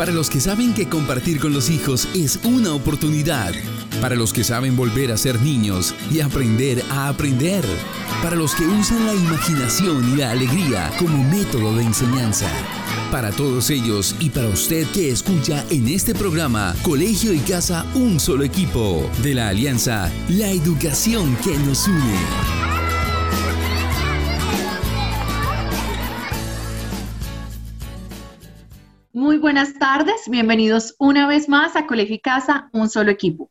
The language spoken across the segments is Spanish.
Para los que saben que compartir con los hijos es una oportunidad. Para los que saben volver a ser niños y aprender a aprender. Para los que usan la imaginación y la alegría como método de enseñanza. Para todos ellos y para usted que escucha en este programa Colegio y Casa Un Solo Equipo de la Alianza La Educación que nos une. Muy buenas tardes, bienvenidos una vez más a Colegio y Casa, un solo equipo.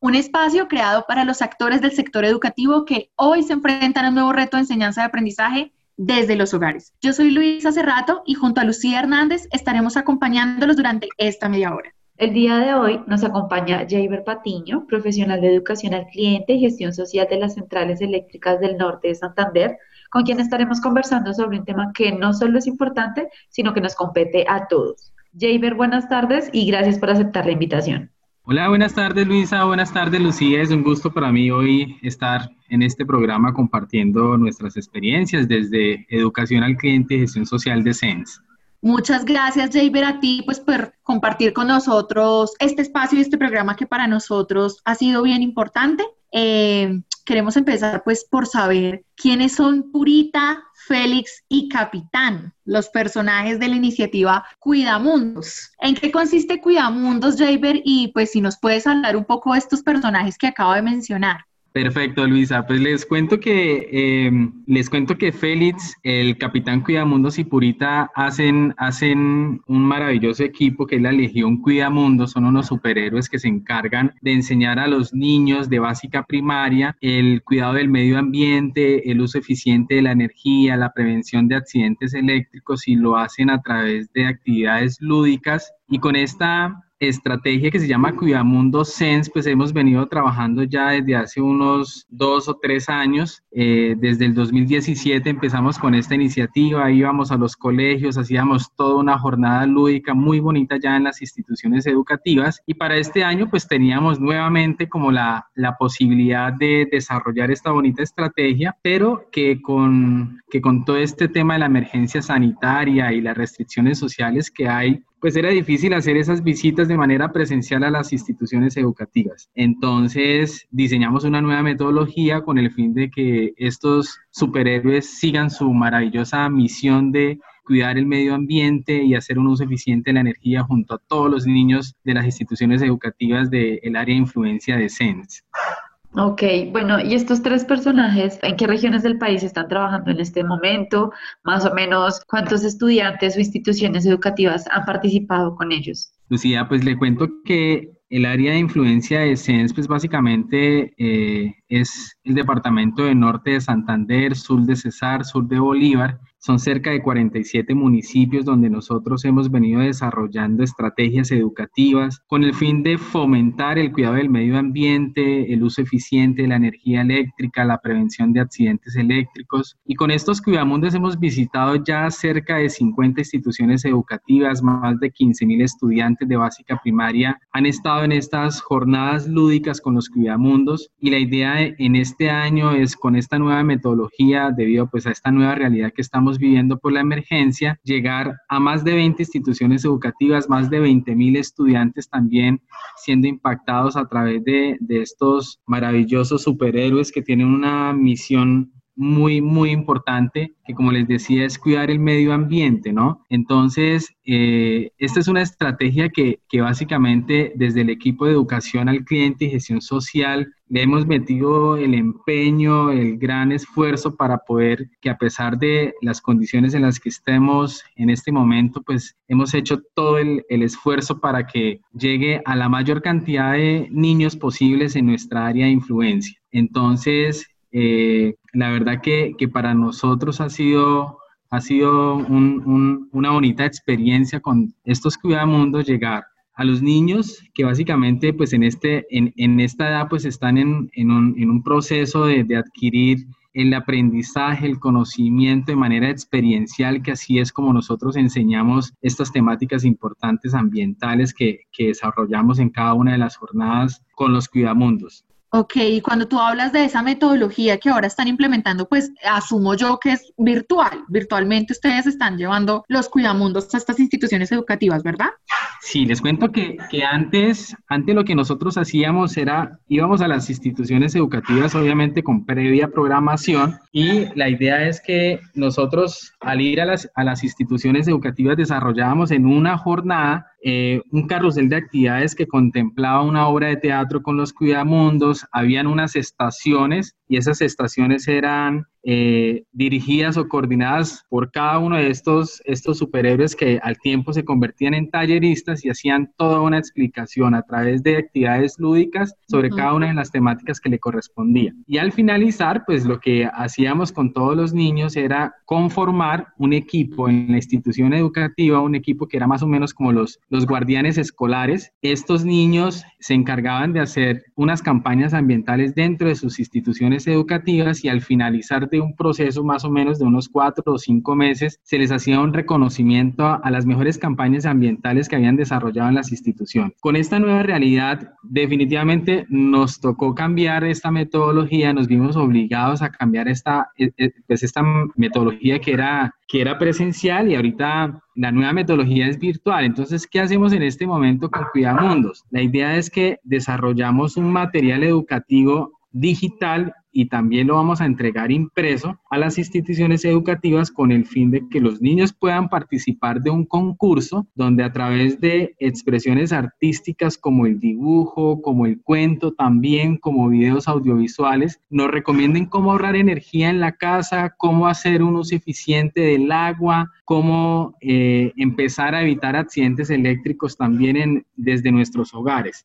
Un espacio creado para los actores del sector educativo que hoy se enfrentan a un nuevo reto de enseñanza y aprendizaje desde los hogares. Yo soy Luisa Cerrato y junto a Lucía Hernández estaremos acompañándolos durante esta media hora. El día de hoy nos acompaña Jaiber Patiño, profesional de educación al cliente y gestión social de las centrales eléctricas del norte de Santander, con quien estaremos conversando sobre un tema que no solo es importante, sino que nos compete a todos. Jaber, buenas tardes y gracias por aceptar la invitación. Hola, buenas tardes Luisa, buenas tardes Lucía. Es un gusto para mí hoy estar en este programa compartiendo nuestras experiencias desde educación al cliente y gestión social de SENS. Muchas gracias, Jaber, a ti, pues por compartir con nosotros este espacio y este programa que para nosotros ha sido bien importante. Eh, queremos empezar pues por saber quiénes son Purita, Félix y Capitán, los personajes de la iniciativa Cuidamundos. ¿En qué consiste Cuidamundos, Jaber? Y pues si nos puedes hablar un poco de estos personajes que acabo de mencionar. Perfecto, Luisa. Pues les cuento que em, les cuento que Félix, el capitán Cuidamundos y Purita hacen, hacen un maravilloso equipo que es la Legión Cuidamundos. Son unos superhéroes que se encargan de enseñar a los niños de básica primaria el cuidado del medio ambiente, el uso eficiente de la energía, la prevención de accidentes eléctricos y lo hacen a través de actividades lúdicas. Y con esta estrategia que se llama Cuidamundo Sense, pues hemos venido trabajando ya desde hace unos dos o tres años. Eh, desde el 2017 empezamos con esta iniciativa, íbamos a los colegios, hacíamos toda una jornada lúdica muy bonita ya en las instituciones educativas y para este año pues teníamos nuevamente como la, la posibilidad de desarrollar esta bonita estrategia, pero que con, que con todo este tema de la emergencia sanitaria y las restricciones sociales que hay, pues era difícil hacer esas visitas de manera presencial a las instituciones educativas. Entonces diseñamos una nueva metodología con el fin de que estos superhéroes sigan su maravillosa misión de cuidar el medio ambiente y hacer un uso eficiente de la energía junto a todos los niños de las instituciones educativas del área de influencia de SENS. Ok, bueno, y estos tres personajes, ¿en qué regiones del país están trabajando en este momento? Más o menos, ¿cuántos estudiantes o instituciones educativas han participado con ellos? Lucía, pues le cuento que el área de influencia de SENS, pues básicamente eh, es el departamento de norte de Santander, sur de Cesar, sur de Bolívar, son cerca de 47 municipios donde nosotros hemos venido desarrollando estrategias educativas con el fin de fomentar el cuidado del medio ambiente, el uso eficiente de la energía eléctrica, la prevención de accidentes eléctricos. Y con estos cuidamundos hemos visitado ya cerca de 50 instituciones educativas, más de 15 mil estudiantes de básica primaria han estado en estas jornadas lúdicas con los cuidamundos y la idea en este año es con esta nueva metodología debido pues a esta nueva realidad que estamos viviendo por la emergencia, llegar a más de 20 instituciones educativas, más de 20 mil estudiantes también siendo impactados a través de, de estos maravillosos superhéroes que tienen una misión muy, muy importante, que como les decía, es cuidar el medio ambiente, ¿no? Entonces, eh, esta es una estrategia que, que, básicamente desde el equipo de educación al cliente y gestión social le hemos metido el empeño, el gran esfuerzo para poder que a pesar de las condiciones en las que estemos en este momento, pues hemos hecho todo el, el esfuerzo para que llegue a la mayor cantidad de niños posibles en nuestra área de influencia. Entonces, eh, la verdad que, que, para nosotros ha sido, ha sido un, un, una bonita experiencia con estos cuidamundos llegar a los niños que básicamente pues en, este, en, en esta edad pues están en, en, un, en un, proceso de, de, adquirir el aprendizaje, el conocimiento de manera experiencial, que así es como nosotros enseñamos estas temáticas importantes ambientales que, que desarrollamos en cada una de las jornadas con los cuidamundos. Ok, y cuando tú hablas de esa metodología que ahora están implementando, pues asumo yo que es virtual. Virtualmente ustedes están llevando los cuidamundos a estas instituciones educativas, ¿verdad? Sí, les cuento que, que, antes, antes lo que nosotros hacíamos era, íbamos a las instituciones educativas obviamente con previa programación y la idea es que nosotros al ir a las, a las instituciones educativas desarrollábamos en una jornada eh, un carrusel de actividades que contemplaba una obra de teatro con los cuidamundos, habían unas estaciones y esas estaciones eran eh, dirigidas o coordinadas por cada uno de estos, estos superhéroes que al tiempo se convertían en talleristas y hacían toda una explicación a través de actividades lúdicas sobre cada una de las temáticas que le correspondían. Y al finalizar, pues lo que hacíamos con todos los niños era conformar un equipo en la institución educativa, un equipo que era más o menos como los, los guardianes escolares. Estos niños se encargaban de hacer unas campañas ambientales dentro de sus instituciones educativas y al finalizar de un proceso más o menos de unos cuatro o cinco meses, se les hacía un reconocimiento a, las mejores campañas ambientales que habían desarrollado en las instituciones. Con esta nueva realidad, definitivamente nos tocó cambiar esta metodología, nos vimos obligados a cambiar esta, eh, eh, pues esta metodología que era, que era presencial y ahorita la nueva metodología es virtual. Entonces, ¿qué hacemos en este momento con Cuidamundos? La idea es que desarrollamos un material educativo digital y también lo vamos a entregar impreso a las instituciones educativas con el fin de que los niños puedan participar de un concurso donde a través de expresiones artísticas como el dibujo, como el cuento, también como videos audiovisuales, nos recomienden cómo ahorrar energía en la casa, cómo hacer un uso eficiente del agua, cómo eh, empezar a evitar accidentes eléctricos también en, desde nuestros hogares.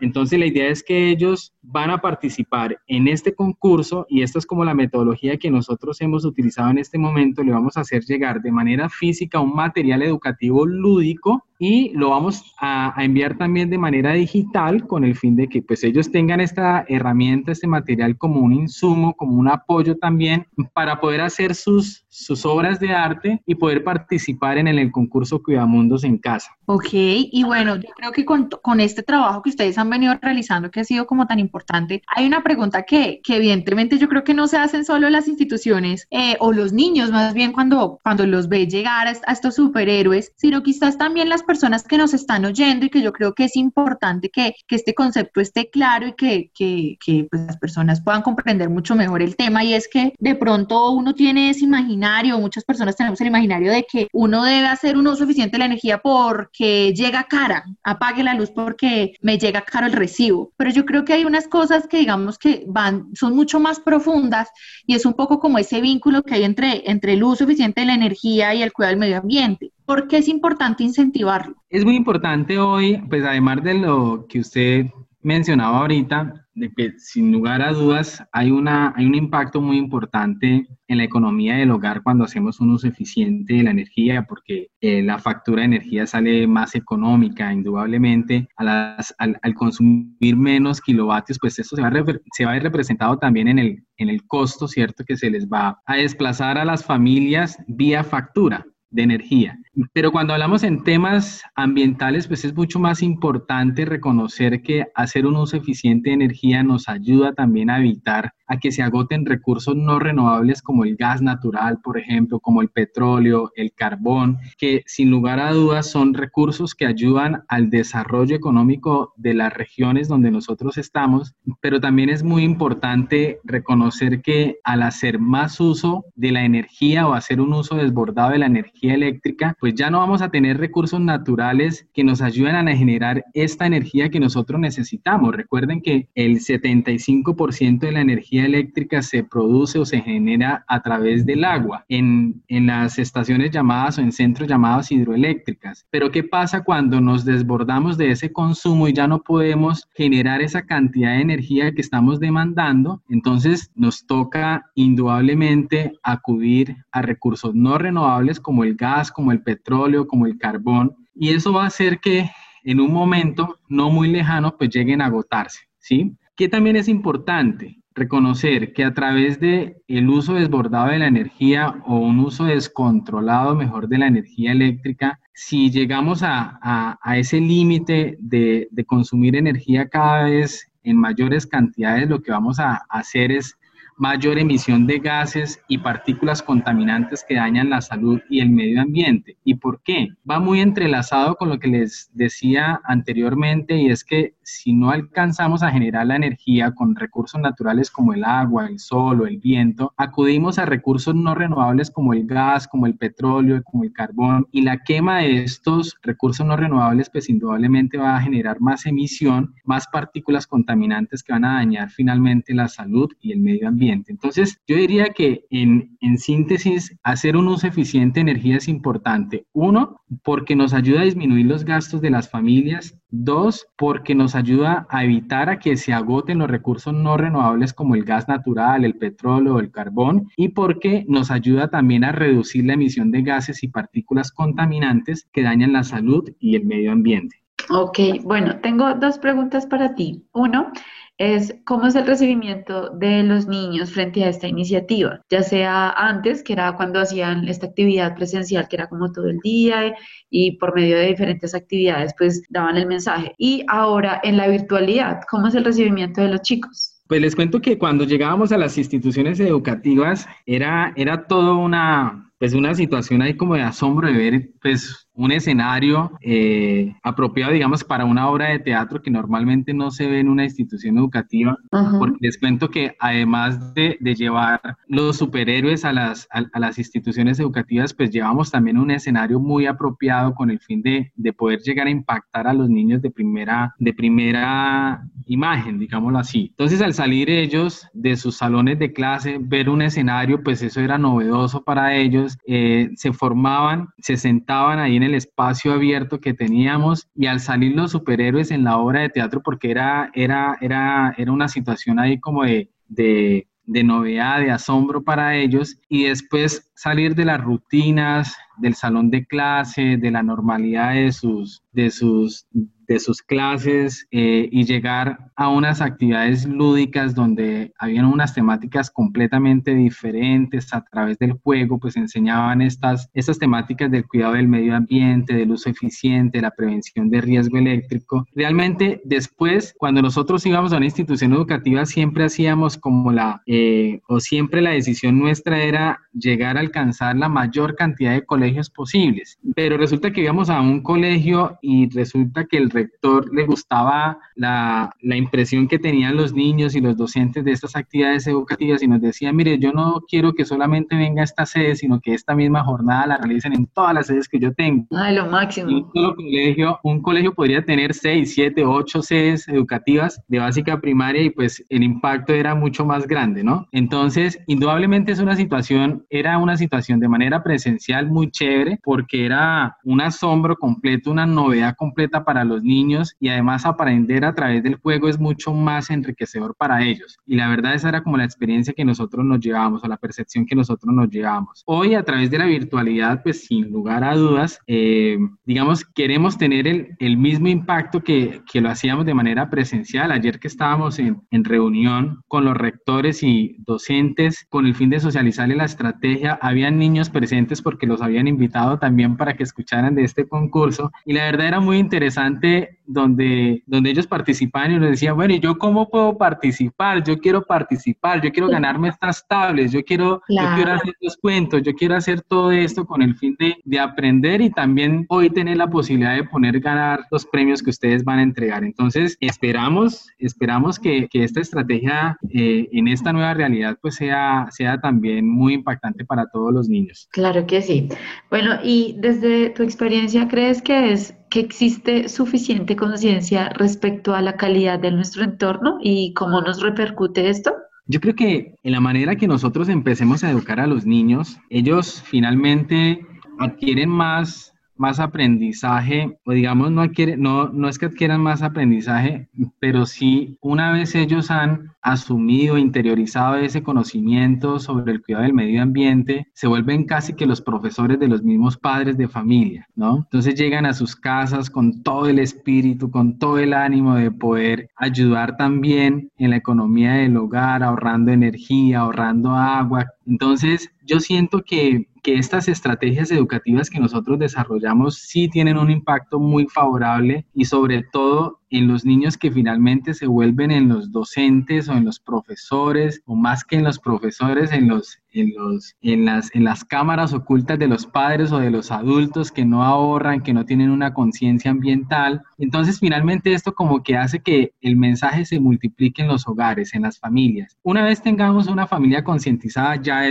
Entonces la idea es que ellos van a participar en este concurso curso, y esta es como la metodología que nosotros hemos utilizado en este momento, le vamos a hacer llegar de manera física un material educativo lúdico y lo vamos a, enviar también de manera digital con el fin de que pues ellos tengan esta herramienta, este material como un insumo, como un apoyo también para poder hacer sus, sus obras de arte y poder participar en el, concurso Cuidamundos en casa. Ok, y bueno, yo creo que con, con, este trabajo que ustedes han venido realizando, que ha sido como tan importante, hay una pregunta que, que evidentemente yo creo que no se hacen solo las instituciones eh, o los niños más bien cuando, cuando los ve llegar a, a estos superhéroes, sino quizás también las personas que nos están oyendo y que yo creo que es importante que, que este concepto esté claro y que, que, que pues, las personas puedan comprender mucho mejor el tema. Y es que de pronto uno tiene ese imaginario, muchas personas tenemos el imaginario de que uno debe hacer un uso eficiente de la energía porque llega cara, apague la luz porque me llega caro el recibo, pero yo creo que hay unas cosas que digamos que van, son más profundas y es un poco como ese vínculo que hay entre, entre el uso eficiente de la energía y el cuidado del medio ambiente. ¿Por qué es importante incentivarlo? Es muy importante hoy, pues además de lo que usted mencionaba ahorita, de que sin lugar a dudas hay, una, hay un impacto muy importante en la economía del hogar cuando hacemos un uso eficiente de la energía, porque eh, la factura de energía sale más económica, indudablemente, al, consumir menos kilovatios, pues eso se va, a se va a ver representado también en el, en el costo, ¿cierto? Que se les va a desplazar a las familias vía factura de energía. Pero cuando hablamos en temas ambientales, pues es mucho más importante reconocer que hacer un uso eficiente de energía nos ayuda también a evitar a que se agoten recursos no renovables como el gas natural, por ejemplo, como el petróleo, el carbón, que sin lugar a dudas son recursos que ayudan al desarrollo económico de las regiones donde nosotros estamos, pero también es muy importante reconocer que al hacer más uso de la energía o hacer un uso desbordado de la energía eléctrica, pues ya no vamos a tener recursos naturales que nos ayuden a generar esta energía que nosotros necesitamos. Recuerden que el 75% de la energía eléctrica se produce o se genera a través del agua en, en las estaciones llamadas o en centros llamados hidroeléctricas. Pero ¿qué pasa cuando nos desbordamos de ese consumo y ya no podemos generar esa cantidad de energía que estamos demandando? Entonces nos toca indudablemente acudir a recursos no renovables como el gas, como el petróleo, como el carbón, y eso va a hacer que en un momento no muy lejano pues lleguen a agotarse, ¿sí? Que también es importante reconocer que a través de el uso desbordado de la energía o un uso descontrolado mejor de la energía eléctrica, si llegamos a, a, ese límite de, de consumir energía cada vez en mayores cantidades, lo que vamos a hacer es mayor emisión de gases y partículas contaminantes que dañan la salud y el medio ambiente. ¿Y por qué? Va muy entrelazado con lo que les decía anteriormente y es que si no alcanzamos a generar la energía con recursos naturales como el agua, el sol o el viento, acudimos a recursos no renovables como el gas, como el petróleo, como el carbón y la quema de estos recursos no renovables pues indudablemente va a generar más emisión, más partículas contaminantes que van a dañar finalmente la salud y el medio ambiente. Entonces yo diría que en, síntesis hacer un uso eficiente de energía es importante. Uno, porque nos ayuda a disminuir los gastos de las familias. Dos, porque nos ayuda a evitar a que se agoten los recursos no renovables como el gas natural, el petróleo el carbón. Y porque nos ayuda también a reducir la emisión de gases y partículas contaminantes que dañan la salud y el medio ambiente. Ok, bueno, tengo dos preguntas para ti. Uno, es cómo es el recibimiento de los niños frente a esta iniciativa, ya sea antes, que era cuando hacían esta actividad presencial, que era como todo el día y por medio de diferentes actividades, pues daban el mensaje. Y ahora en la virtualidad, ¿cómo es el recibimiento de los chicos? Pues les cuento que cuando llegábamos a las instituciones educativas era, era todo una, pues una situación ahí como de asombro de ver pues un escenario eh, apropiado, digamos, para una obra de teatro que normalmente no se ve en una institución educativa, porque les cuento que además de, llevar los superhéroes a las, a, las instituciones educativas, pues llevamos también un escenario muy apropiado con el fin de, de, poder llegar a impactar a los niños de primera, de primera imagen, digámoslo así. Entonces, al salir ellos de sus salones de clase, ver un escenario, pues eso era novedoso para ellos, eh, se formaban, se sentaban ahí en el espacio abierto que teníamos y al salir los superhéroes en la obra de teatro, porque era, era, era, era una situación ahí como de, de, de novedad, de asombro para ellos, y después salir de las rutinas, del salón de clase, de la normalidad de sus, de sus de sus clases eh, y llegar a unas actividades lúdicas donde habían unas temáticas completamente diferentes a través del juego, pues enseñaban estas, estas temáticas del cuidado del medio ambiente, del uso eficiente, la prevención de riesgo eléctrico. Realmente después, cuando nosotros íbamos a una institución educativa, siempre hacíamos como la, eh, o siempre la decisión nuestra era llegar a alcanzar la mayor cantidad de colegios posibles, pero resulta que íbamos a un colegio y resulta que el rector le gustaba la, la, impresión que tenían los niños y los docentes de estas actividades educativas y nos decía, mire, yo no quiero que solamente venga a esta sede, sino que esta misma jornada la realicen en todas las sedes que yo tengo. Ah, lo máximo. un, colegio, un colegio podría tener seis, siete, ocho sedes educativas de básica primaria y pues el impacto era mucho más grande, ¿no? Entonces, indudablemente es una situación, era una situación de manera presencial muy chévere porque era un asombro completo, una novedad completa para los niños y además aprender a través del juego es mucho más enriquecedor para ellos. Y la verdad esa era como la experiencia que nosotros nos llevábamos o la percepción que nosotros nos llevábamos. Hoy a través de la virtualidad, pues sin lugar a dudas, eh, digamos, queremos tener el, el mismo impacto que, que, lo hacíamos de manera presencial. Ayer que estábamos en, en reunión con los rectores y docentes con el fin de socializarle la estrategia, habían niños presentes porque los habían invitado también para que escucharan de este concurso y la verdad era muy interesante donde, donde ellos participaban y nos decían, bueno, ¿y yo cómo puedo participar? Yo quiero participar, yo quiero ganarme estas tablets, yo quiero, yo quiero hacer los cuentos, yo quiero hacer todo esto con el fin de, de, aprender y también hoy tener la posibilidad de poner ganar los premios que ustedes van a entregar. Entonces, esperamos, esperamos que, que esta estrategia eh, en esta nueva realidad pues sea, sea también muy impactante para todos los niños. Claro que sí. Bueno, y desde tu experiencia, ¿crees que es existe suficiente conciencia respecto a la calidad de nuestro entorno y cómo nos repercute esto? Yo creo que en la manera que nosotros empecemos a educar a los niños, ellos finalmente adquieren más más aprendizaje, o digamos, no, adquiere, no, no es que adquieran más aprendizaje, pero sí una vez ellos han asumido, interiorizado ese conocimiento sobre el cuidado del medio ambiente, se vuelven casi que los profesores de los mismos padres de familia, ¿no? Entonces llegan a sus casas con todo el espíritu, con todo el ánimo de poder ayudar también en la economía del hogar, ahorrando energía, ahorrando agua. Entonces, yo siento que que estas estrategias educativas que nosotros desarrollamos sí tienen un impacto muy favorable y sobre todo en los niños que finalmente se vuelven en los docentes o en los profesores, o más que en los profesores, en los en, las, las cámaras ocultas de los padres o de los adultos que no ahorran, que no tienen una conciencia ambiental. Entonces, finalmente esto como que hace que el mensaje se multiplique en los hogares, en las familias. Una vez tengamos una familia concientizada, ya,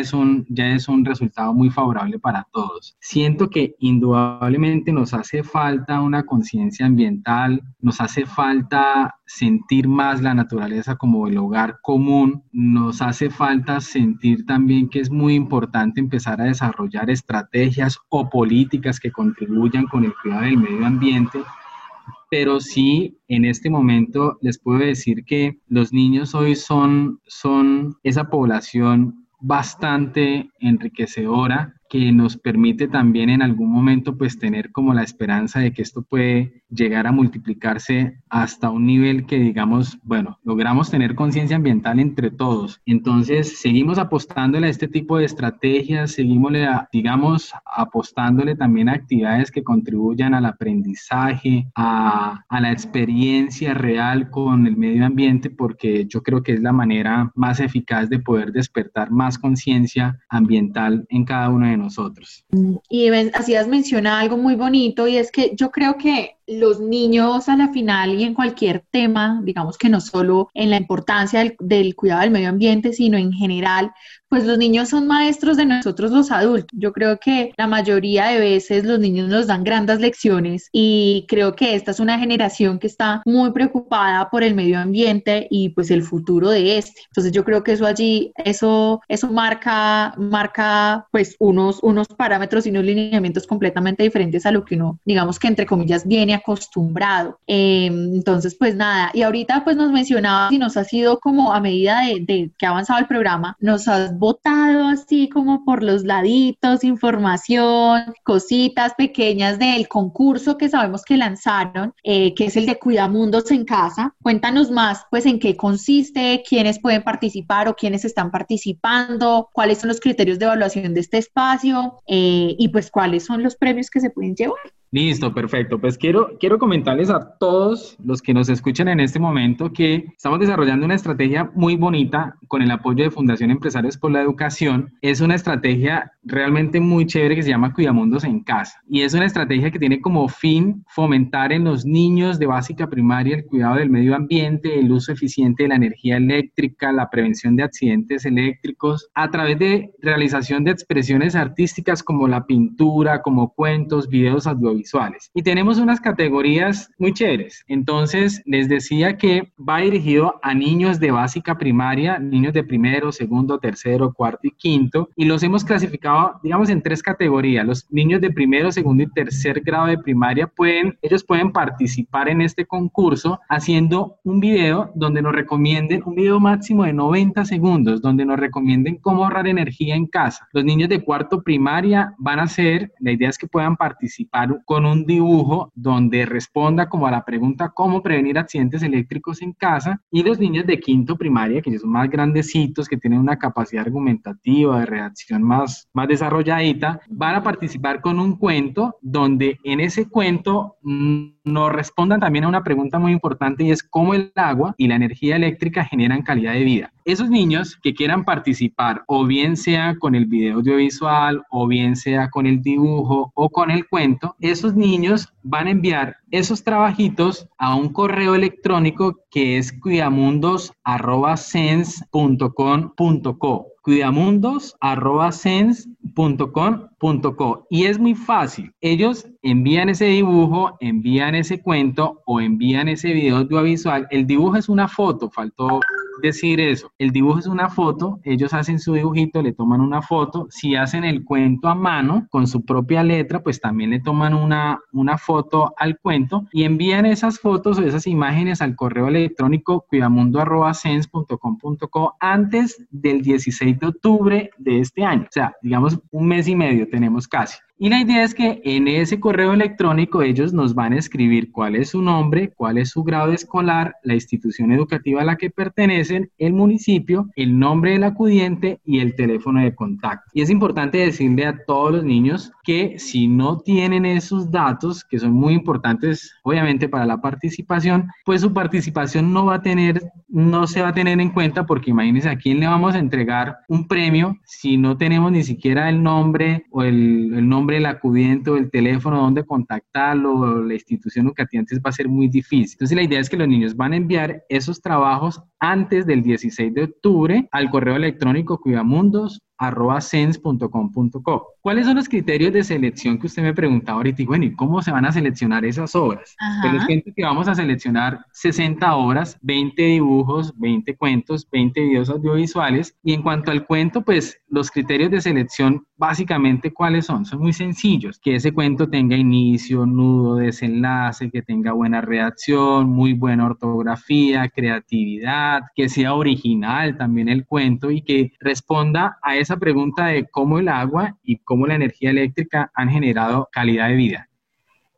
ya es un resultado muy favorable para todos. Siento que indudablemente nos hace falta una conciencia ambiental, nos hace falta sentir más la naturaleza como el hogar común, nos hace falta sentir también que es muy importante empezar a desarrollar estrategias o políticas que contribuyan con el cuidado del medio ambiente. Pero sí, en este momento les puedo decir que los niños hoy son, son esa población bastante enriquecedora que nos permite también en algún momento pues tener como la esperanza de que esto puede llegar a multiplicarse hasta un nivel que digamos, bueno, logramos tener conciencia ambiental entre todos. Entonces, seguimos apostándole a este tipo de estrategias, seguimos, digamos, apostándole también a actividades que contribuyan al aprendizaje, a, a la experiencia real con el medio ambiente, porque yo creo que es la manera más eficaz de poder despertar más conciencia ambiental en cada uno de nosotros. Y así has mencionado algo muy bonito y es que yo creo que los niños a la final y en cualquier tema, digamos que no solo en la importancia del, del, cuidado del medio ambiente, sino en general, pues los niños son maestros de nosotros los adultos. Yo creo que la mayoría de veces los niños nos dan grandes lecciones y creo que esta es una generación que está muy preocupada por el medio ambiente y pues el futuro de este. Entonces yo creo que eso allí, eso, eso marca, marca pues unos, unos parámetros y unos lineamientos completamente diferentes a lo que uno, digamos que entre comillas, viene acostumbrado. Em, entonces, pues nada, y ahorita pues nos mencionabas y nos ha sido como a medida de, que ha avanzado el programa, nos has botado así como por los laditos, información, cositas pequeñas del concurso que sabemos que lanzaron, eh, que es el de Cuidamundos en Casa. Cuéntanos más, pues, en qué consiste, quiénes pueden participar o quiénes están participando, cuáles son los criterios de evaluación de este espacio eh, y pues cuáles son los premios que se pueden llevar. Listo, perfecto. Pues quiero, quiero comentarles a todos los que nos escuchan en este momento que estamos desarrollando una estrategia muy bonita con el apoyo de Fundación Empresarios por la Educación. Es una estrategia realmente muy chévere que se llama Cuidamundos en Casa. Y es una estrategia que tiene como fin fomentar en los niños de básica primaria el cuidado del medio ambiente, el uso eficiente de la energía eléctrica, la prevención de accidentes eléctricos, a través de realización de expresiones artísticas como la pintura, como cuentos, videos audiovisuales y tenemos unas categorías muy chéveres. Entonces, les decía que va dirigido a niños de básica primaria, niños de primero, segundo, tercero, cuarto y quinto. Y los hemos clasificado, digamos, en tres categorías. Los niños de primero, segundo y tercer grado de primaria pueden, ellos pueden participar en este concurso haciendo un video donde nos recomienden, un video máximo de 90 segundos, donde nos recomienden cómo ahorrar energía en casa. Los niños de cuarto primaria van a hacer, la idea es que puedan participar con un dibujo donde responda como a la pregunta cómo prevenir accidentes eléctricos en casa y los niños de quinto primaria, que son más grandecitos, que tienen una capacidad argumentativa de reacción más, más desarrolladita, van a participar con un cuento donde en ese cuento nos respondan también a una pregunta muy importante y es cómo el agua y la energía eléctrica generan calidad de vida. Esos niños que quieran participar, o bien sea con el video audiovisual, o bien sea con el dibujo o con el cuento, esos niños van a enviar esos trabajitos a un correo electrónico que es cuidamundos.sense.com.co cuidamundos.sense.com.co y es muy fácil. Ellos envían ese dibujo, envían ese cuento o envían ese video audiovisual. El dibujo es una foto, faltó decir eso. El dibujo es una foto, ellos hacen su dibujito, le toman una foto. Si hacen el cuento a mano con su propia letra, pues también le toman una, una foto al cuento y envían esas fotos o esas imágenes al correo electrónico cuidamundo.sense.com.co antes del 16 de octubre de este año. O sea, digamos un mes y medio tenemos casi. Y la idea es que en ese correo electrónico ellos nos van a escribir cuál es su nombre, cuál es su grado escolar, la institución educativa a la que pertenecen, el municipio, el nombre del acudiente y el teléfono de contacto. Y es importante decirle a todos los niños que si no tienen esos datos, que son muy importantes obviamente para la participación, pues su participación no va a tener, no se va a tener en cuenta porque imagínense a quién le vamos a entregar un premio si no tenemos ni siquiera el nombre o el, el nombre del acudiente el teléfono donde contactarlo la institución educativa, va a ser muy difícil. Entonces la idea es que los niños van a enviar esos trabajos antes del 16 de octubre al correo electrónico cuidamundos arroba.sens.com.co. ¿Cuáles son los criterios de selección que usted me preguntaba ahorita? Y bueno, ¿y cómo se van a seleccionar esas obras? Pues les cuento que vamos a seleccionar 60 obras, 20 dibujos, 20 cuentos, 20 videos audiovisuales. Y en cuanto al cuento, pues los criterios de selección, básicamente, ¿cuáles son? Son muy sencillos. Que ese cuento tenga inicio, nudo, desenlace, que tenga buena redacción, muy buena ortografía, creatividad, que sea original también el cuento y que responda a esa pregunta de cómo el agua y cómo la energía eléctrica han generado calidad de vida.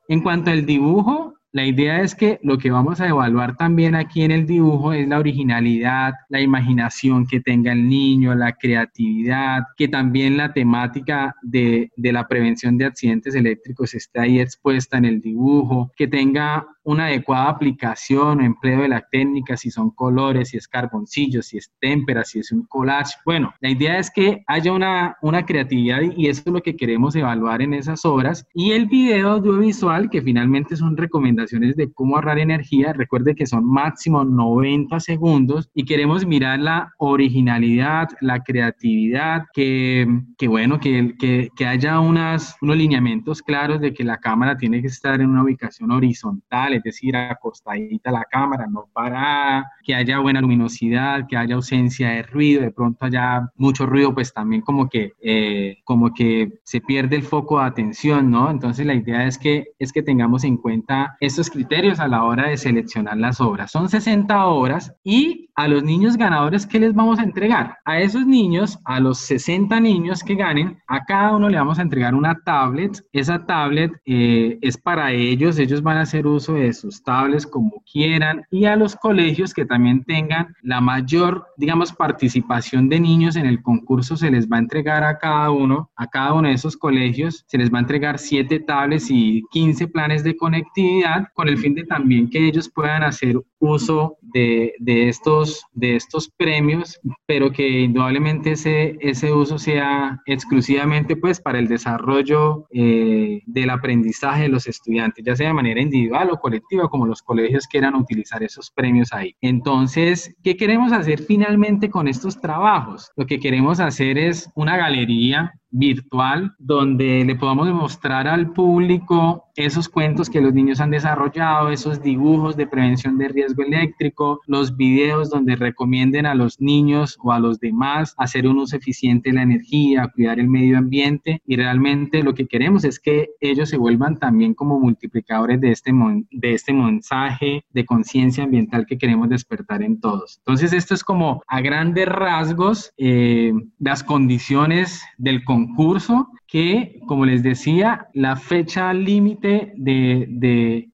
En cuanto al dibujo, la idea es que lo que vamos a evaluar también aquí en el dibujo es la originalidad, la imaginación que tenga el niño, la creatividad, que también la temática de, de la prevención de accidentes eléctricos esté ahí expuesta en el dibujo, que tenga una adecuada aplicación o empleo de la técnica, si son colores, si es carboncillo, si es témpera, si es un collage. Bueno, la idea es que haya una, una creatividad y eso es lo que queremos evaluar en esas obras. Y el video audiovisual, que finalmente son recomendaciones de cómo ahorrar energía, recuerde que son máximo 90 segundos y queremos mirar la originalidad, la creatividad, que, que bueno, que, que, que haya unas, unos lineamientos claros de que la cámara tiene que estar en una ubicación horizontal, es decir, acostadita la cámara, no parada, que haya buena luminosidad, que haya ausencia de ruido, de pronto haya mucho ruido, pues también como que, eh, como que se pierde el foco de atención, ¿no? Entonces la idea es que, es que tengamos en cuenta estos criterios a la hora de seleccionar las obras. Son 60 obras y a los niños ganadores, ¿qué les vamos a entregar? A esos niños, a los 60 niños que ganen, a cada uno le vamos a entregar una tablet. Esa tablet eh, es para ellos, ellos van a hacer uso de sus tablets como quieran y a los colegios que también tengan la mayor, digamos, participación de niños en el concurso se les va a entregar a cada uno, a cada uno de esos colegios, se les va a entregar 7 tablets y 15 planes de conectividad con el fin de también que ellos puedan hacer uso de, de estos, de estos premios, pero que indudablemente ese, ese uso sea exclusivamente pues para el desarrollo eh, del aprendizaje de los estudiantes, ya sea de manera individual o colectiva, como los colegios quieran utilizar esos premios ahí. Entonces, ¿qué queremos hacer finalmente con estos trabajos? Lo que queremos hacer es una galería virtual donde le podamos mostrar al público esos cuentos que los niños han desarrollado, esos dibujos de prevención de riesgo eléctrico, los videos donde recomienden a los niños o a los demás hacer un uso eficiente de la energía, cuidar el medio ambiente y realmente lo que queremos es que ellos se vuelvan también como multiplicadores de este, de este mensaje de conciencia ambiental que queremos despertar en todos. Entonces esto es como a grandes rasgos eh, las condiciones del concurso que, como les decía, la fecha límite de,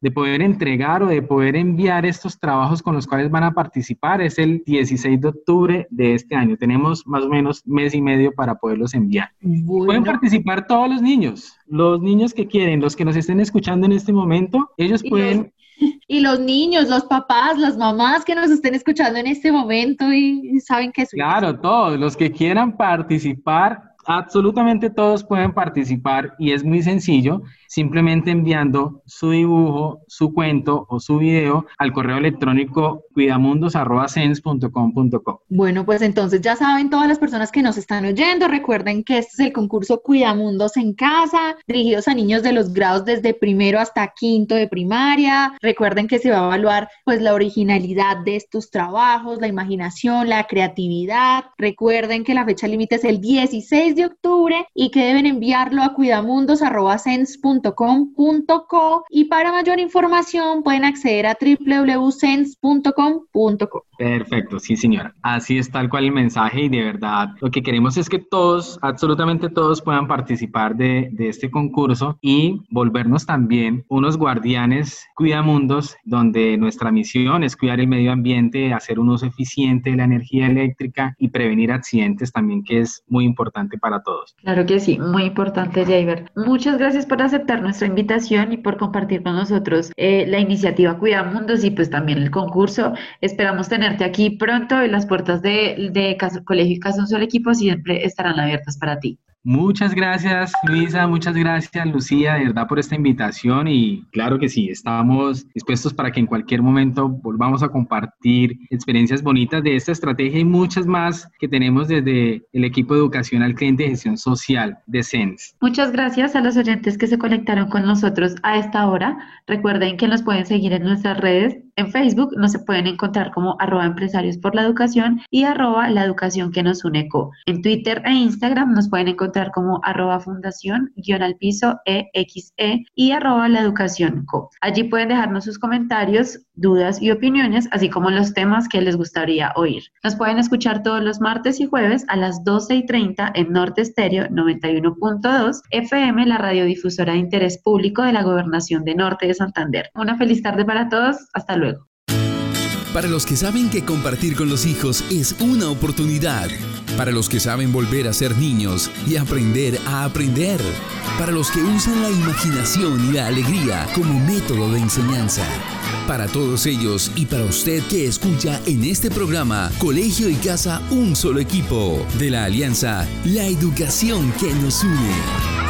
de, poder entregar o de poder enviar estos trabajos con los cuales van a participar es el 16 de octubre de este año. Tenemos más o menos mes y medio para poderlos enviar. Pueden participar todos los niños, los niños que quieren, los que nos estén escuchando en este momento, ellos pueden... y los niños, los papás, las mamás que nos estén escuchando en este momento y saben que es... Claro, todos los que quieran participar absolutamente todos pueden participar y es muy sencillo simplemente enviando su dibujo, su cuento o su video al correo electrónico cuidamundos.com.co. Bueno, pues entonces ya saben todas las personas que nos están oyendo, recuerden que este es el concurso Cuidamundos en casa, dirigidos a niños de los grados desde primero hasta quinto de primaria. Recuerden que se va a evaluar pues la originalidad de estos trabajos, la imaginación, la creatividad. Recuerden que la fecha límite es el 16 de octubre y que deben enviarlo a cuidamundos.com y para mayor información pueden acceder a www.sense.com.co. Perfecto, sí señora. Así es tal cual el mensaje y de verdad lo que queremos es que todos, absolutamente todos puedan participar de, de este concurso y volvernos también unos guardianes cuidamundos donde nuestra misión es cuidar el medio ambiente, hacer un uso eficiente de la energía eléctrica y prevenir accidentes también que es muy importante para todos. Claro que sí, muy importante Javer. Muchas gracias por aceptar nuestra invitación y por compartir con nosotros eh, la iniciativa Cuidamundos y pues también el concurso. Esperamos tenerte aquí pronto y las puertas de, de Colegio Un Solo Equipo siempre estarán abiertas para ti. Muchas gracias, Luisa, muchas gracias, Lucía, de verdad por esta invitación y claro que sí, estamos dispuestos para que en cualquier momento volvamos a compartir experiencias bonitas de esta estrategia y muchas más que tenemos desde el equipo de educación al cliente y gestión social de SENS. Muchas gracias a los oyentes que se conectaron con nosotros a esta hora. Recuerden que nos pueden seguir en nuestras redes en Facebook nos se pueden encontrar como arroba empresarios por la educación y arroba la educación que nos une co. En Twitter e Instagram nos pueden encontrar como arroba fundación guion al piso EXE y arroba la educación co. Allí pueden dejarnos sus comentarios, dudas y opiniones, así como los temas que les gustaría oír. Nos pueden escuchar todos los martes y jueves a las 12 y 30 en Norte Estéreo 91.2 FM, la radiodifusora de interés público de la Gobernación de Norte de Santander. Una feliz tarde para todos. Hasta luego. Para los que saben que compartir con los hijos es una oportunidad. Para los que saben volver a ser niños y aprender a aprender. Para los que usan la imaginación y la alegría como método de enseñanza. Para todos ellos y para usted que escucha en este programa Colegio y Casa Un Solo Equipo de la Alianza La Educación que nos une.